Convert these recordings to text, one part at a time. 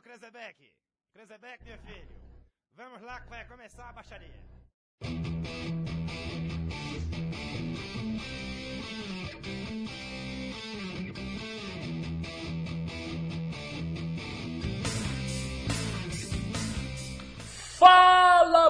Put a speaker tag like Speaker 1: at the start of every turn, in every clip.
Speaker 1: Atenção, Krezebeck. Krezebeck, meu filho. Vamos lá que vai começar a baixaria.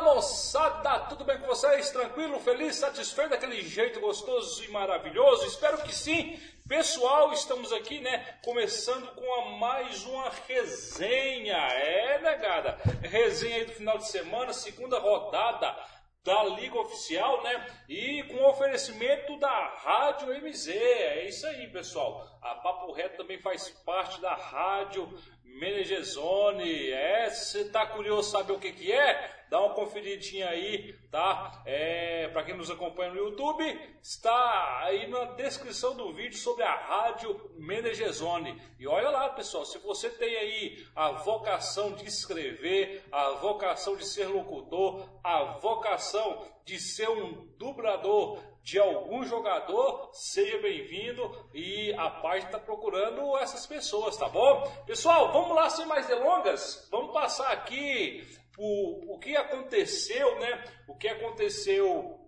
Speaker 2: Fala moçada, tudo bem com vocês? Tranquilo, feliz, satisfeito daquele jeito gostoso e maravilhoso? Espero que sim. Pessoal, estamos aqui, né, começando com a mais uma resenha. É, negada, resenha aí do final de semana, segunda rodada da Liga Oficial, né? E com oferecimento da Rádio MZ. É isso aí, pessoal. A Papo Reto também faz parte da Rádio Menegezone. É, se você tá curioso saber o que que é, dá uma conferidinha aí, tá? É, para quem nos acompanha no YouTube, está aí na descrição do vídeo sobre a Rádio Menegezone. E olha lá, pessoal, se você tem aí a vocação de escrever, a vocação de ser locutor, a vocação de ser um dublador de algum jogador, seja bem-vindo e a página está procurando essas pessoas, tá bom? Pessoal, vamos lá sem mais delongas, vamos passar aqui o, o que aconteceu, né? O que aconteceu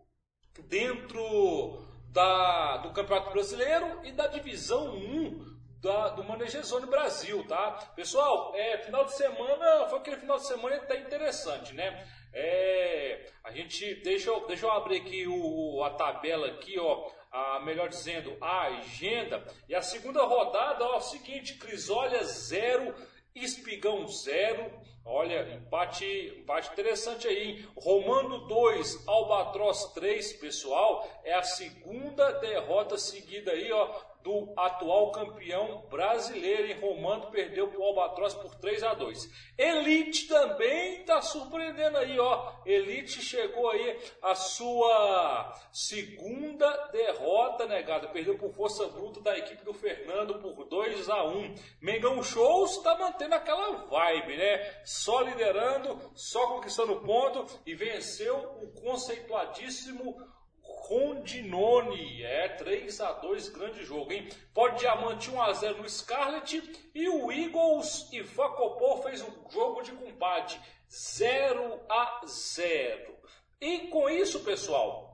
Speaker 2: dentro da, do Campeonato Brasileiro e da Divisão 1 da, do Manejezone Brasil, tá? Pessoal, é, final de semana, foi aquele final de semana até interessante, né? É, a gente, deixa eu, deixa eu abrir aqui o, a tabela aqui, ó, a, melhor dizendo, a agenda. E a segunda rodada, ó, é o seguinte, Crisólia 0, Espigão 0. Olha, empate, empate interessante aí, hein? Romano 2, Albatroz 3, pessoal, é a segunda derrota seguida aí, ó, do atual campeão brasileiro em Romano, perdeu para o Albatroz por 3 a 2 Elite também está surpreendendo aí, ó. Elite chegou aí a sua segunda derrota negada, perdeu por força bruta da equipe do Fernando por 2 a 1 Mengão Shows está mantendo aquela vibe, né? Só liderando, só conquistando ponto e venceu o conceituadíssimo Rondinone. É 3 a 2 grande jogo, hein? Pode Diamante 1 a 0 no Scarlet e o Eagles e Facopó fez um jogo de combate 0 a 0. E com isso, pessoal,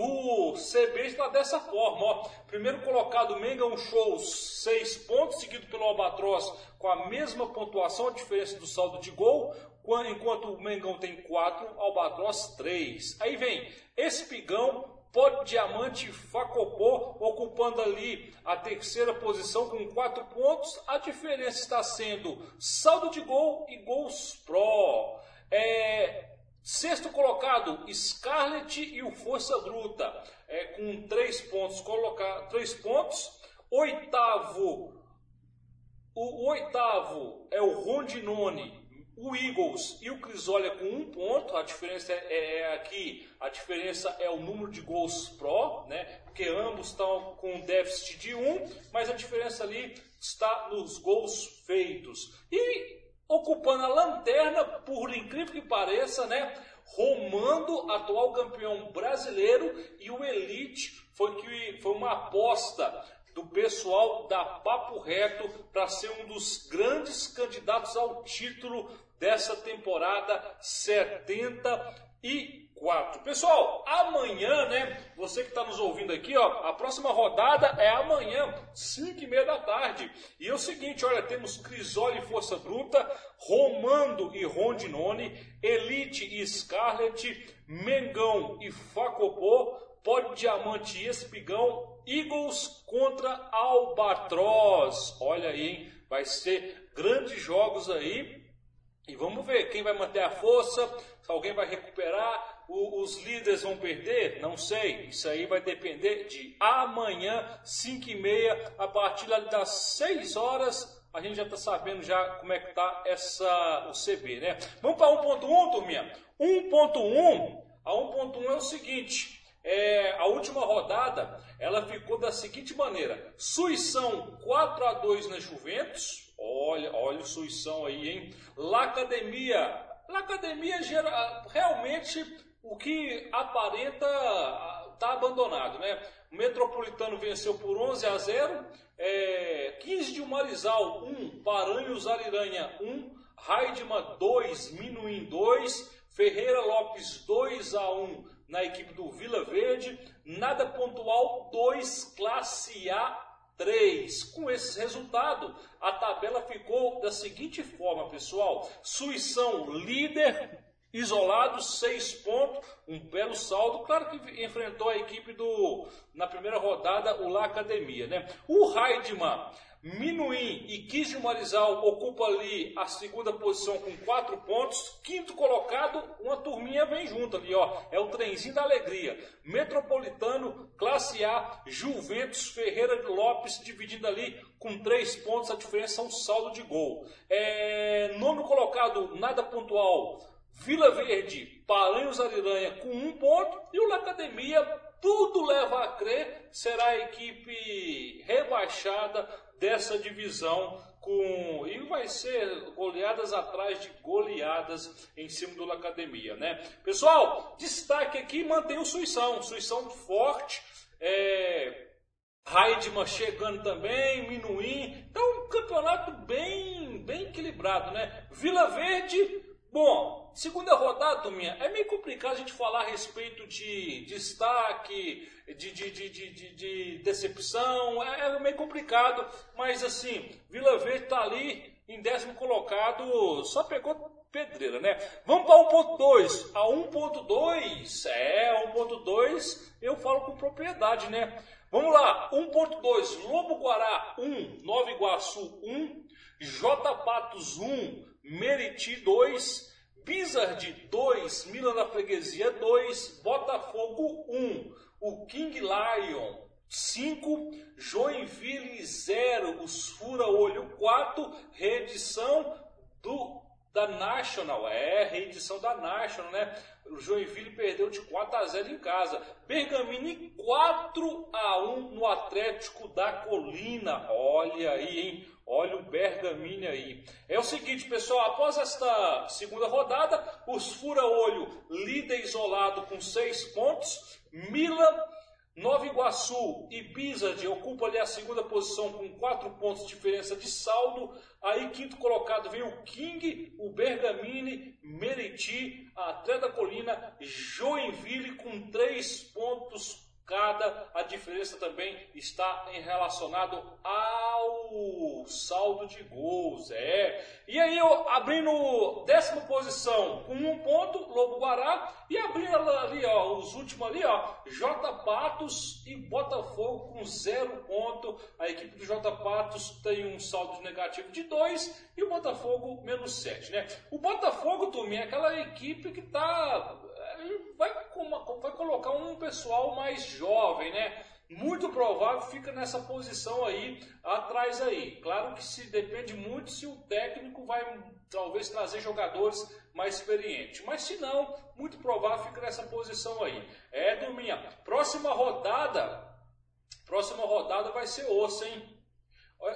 Speaker 2: o CB está dessa forma, ó. Primeiro colocado, Mengão Shows, 6 pontos, seguido pelo Albatroz com a mesma pontuação, a diferença do saldo de gol, enquanto o Mengão tem 4, Albatroz 3. Aí vem Espigão, Pó Diamante Facopó ocupando ali a terceira posição com 4 pontos. A diferença está sendo saldo de gol e gols pró. É, Sexto colocado, Scarlett e o Força Bruta, é, com três pontos. Colocar três pontos. Oitavo, o, o oitavo é o Rondinone, o Eagles e o Crisolia com um ponto. A diferença é, é, aqui, a diferença é o número de gols pró, né? Porque ambos estão com déficit de um, mas a diferença ali está nos gols feitos. E ocupando a lanterna, por incrível que pareça, né? Romando, atual campeão brasileiro, e o Elite foi, que, foi uma aposta do pessoal da Papo Reto para ser um dos grandes candidatos ao título dessa temporada 70 e 4. Pessoal, amanhã, né? Você que está nos ouvindo aqui, ó, a próxima rodada é amanhã, 5 e meia da tarde. E é o seguinte, olha, temos Crisoli e Força Bruta, Romando e Rondinone, Elite e Scarlet, Mengão e Facopô, Pode Diamante e Espigão, Eagles contra Albatroz. Olha aí, hein? Vai ser grandes jogos aí. E vamos ver quem vai manter a força, se alguém vai recuperar, o, os líderes vão perder, não sei. Isso aí vai depender de amanhã, 5 e meia, a partir das 6 horas, a gente já está sabendo já como é que está essa, o CB, né? Vamos para 1.1, turminha? 1.1, a 1.1 é o seguinte, é, a última rodada, ela ficou da seguinte maneira, Suição 4 a 2 na Juventus, Olha, olha o suição aí, hein? Lacademia. Lacademia gera, realmente o que aparenta está abandonado, né? O Metropolitano venceu por 11 a 0. É, 15 de Marizal 1, Paranhos Ariranha 1, Raidma 2, Minuim 2, Ferreira Lopes 2 a 1 na equipe do Vila Verde, nada pontual 2, classe A 3. Com esse resultado, a tabela ficou da seguinte forma, pessoal: Suição líder, isolado, 6 pontos, um belo saldo. Claro que enfrentou a equipe do, na primeira rodada, o La Academia, né? O Raidman Minuim e Quis Marizal ocupa ali a segunda posição com quatro pontos. Quinto colocado, uma turminha vem junto ali, ó. É o trenzinho da alegria. Metropolitano, classe A, Juventus, Ferreira de Lopes, dividindo ali com três pontos. A diferença é um saldo de gol. É, nono colocado, nada pontual. Vila Verde, Paranhos Ariranha com um ponto. E o Academia, tudo leva a crer, será a equipe rebaixada dessa divisão com e vai ser goleadas atrás de goleadas em cima do Academia, né? Pessoal, destaque aqui mantém o Suição, Suição forte, é, Heidman chegando também, Minuim, então um campeonato bem bem equilibrado, né? Vila Verde, bom, Segunda rodada, turminha, é meio complicado a gente falar a respeito de destaque, de, de, de, de, de decepção, é, é meio complicado, mas assim, Vila Verde está ali em décimo colocado, só pegou pedreira, né? Vamos para 1.2. A 1.2, é, 1.2 eu falo com propriedade, né? Vamos lá, 1.2, Lobo Guará 1, Nova Iguaçu 1, J Patos 1, Meriti 2, Blizzard 2, Milan da Freguesia 2, Botafogo 1, o King Lion 5, Joinville 0, os Fura Olho 4, reedição do da National, é, reedição da National, né? O Joinville perdeu de 4 a 0 em casa. Bergamini 4 a 1 no Atlético da Colina. Olha aí, hein? Olha o Bergamini aí. É o seguinte, pessoal, após esta segunda rodada, os fura-olho líder isolado com seis pontos. Milan, Nova Iguaçu e Bizard ocupam ali a segunda posição com quatro pontos de diferença de saldo. Aí, quinto colocado, vem o King, o Bergamini, Meriti, Atleta Colina, Joinville com três pontos cada. A diferença também está em relacionado ao saldo de gols. É. E aí eu abrindo décima posição com um ponto, Lobo Guará, e abrindo ali, ó, os últimos ali, ó, J Patos e Botafogo com zero ponto. A equipe do J Patos tem um saldo negativo de dois e o Botafogo menos sete, né? O Botafogo, também é aquela equipe que está vai, vai colocar um pessoal mais jovem, né? Muito provável fica nessa posição aí, atrás aí. Claro que se depende muito se o técnico vai talvez trazer jogadores mais experientes. Mas se não, muito provável fica nessa posição aí. É, Durminha. Próxima rodada, próxima rodada vai ser osso, hein?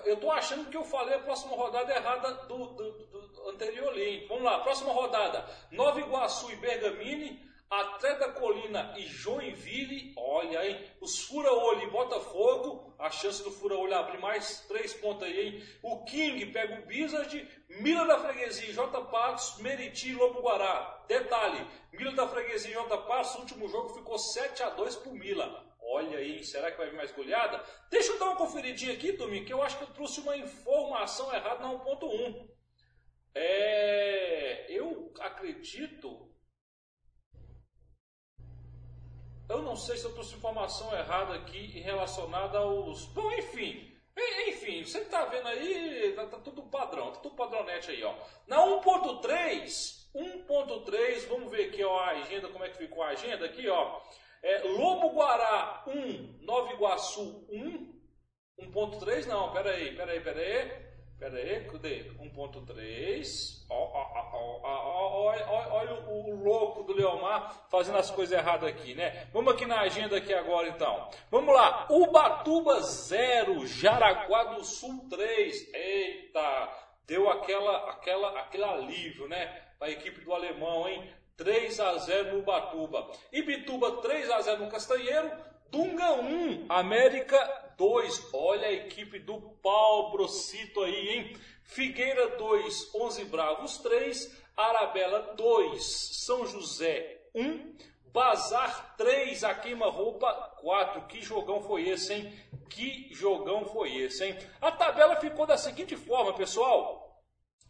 Speaker 2: Eu tô achando que eu falei a próxima rodada errada do, do, do anterior ali. Vamos lá, próxima rodada. Nova Iguaçu e Bergamini Atleta Colina e Joinville, olha aí, os Fura-Olho e Botafogo, a chance do Fura-Olho abrir mais três pontos aí, hein? O King pega o Bizard, Mila da Freguesia J Patos, Meriti e Lobo Guará. Detalhe, Mila da Freguesia e J Patos, último jogo ficou 7 a 2 pro Mila. Olha aí, será que vai vir mais goleada? Deixa eu dar uma conferidinha aqui, Domingo, que eu acho que eu trouxe uma informação errada na 1.1. É, eu acredito Eu não sei se eu trouxe informação errada aqui relacionada aos. Bom, enfim. Enfim, você está vendo aí, tá, tá, tudo padrão, tá tudo padronete aí, ó. Na 1.3, 1.3, vamos ver aqui ó, a agenda, como é que ficou a agenda aqui, ó. É, Lobo Guará 1, Nova Iguaçu 1, 1.3, não, peraí, peraí, peraí. Pera aí, cadê? 1.3. Olha o, o louco do Leomar fazendo as coisas erradas aqui, né? Vamos aqui na agenda aqui agora então. Vamos lá. Ubatuba 0, Jaraguá do Sul 3. Eita, deu aquela, aquela, aquele alívio, né? Para a equipe do alemão, hein? 3 a 0 no Ubatuba. Ibituba 3 a 0 no Castanheiro. Dunga 1, América 2. Olha a equipe do Pau Brocito aí, hein? Figueira 2, 11 Bravos 3, Arabella 2, São José 1, Bazar 3, a queima-roupa 4. Que jogão foi esse, hein? Que jogão foi esse, hein? A tabela ficou da seguinte forma, pessoal.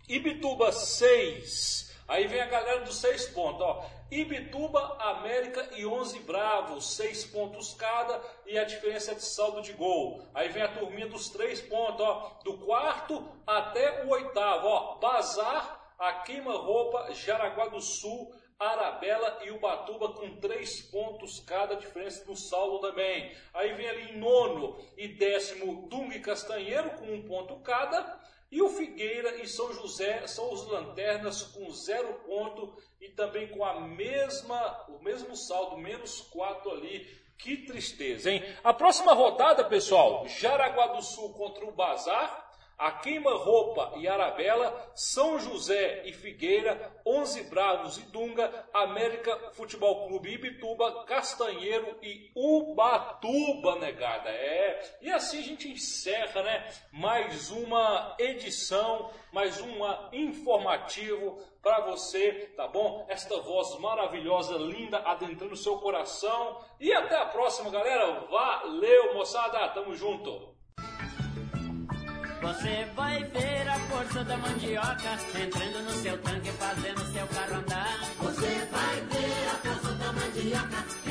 Speaker 2: Ibituba 6. Aí vem a galera dos 6 pontos, ó. Ibituba, América e 11 Bravos, 6 pontos cada e a diferença de saldo de gol. Aí vem a turminha dos 3 pontos, ó. Do quarto até o oitavo, ó. Bazar, a queima-roupa, Jaraguá do Sul, Arabella e Ubatuba com três pontos cada, diferença no saldo também. Aí vem ali em nono e décimo Dung e Castanheiro com um ponto cada. E o Figueira e São José são os lanternas com zero ponto e também com a mesma, o mesmo saldo, menos quatro ali. Que tristeza, hein? A próxima rodada, pessoal, Jaraguá do Sul contra o Bazar a Queima-Roupa e Arabella, São José e Figueira, Onze Bravos e Dunga, América Futebol Clube Ibituba, Castanheiro e Ubatuba, negada. É, e assim a gente encerra, né? Mais uma edição, mais uma informativo para você, tá bom? Esta voz maravilhosa, linda, adentrando o seu coração. E até a próxima, galera. Valeu, moçada. Tamo junto.
Speaker 3: Você vai ver a força da mandioca entrando no seu tanque, fazendo seu carro andar.
Speaker 4: Você vai ver a força da mandioca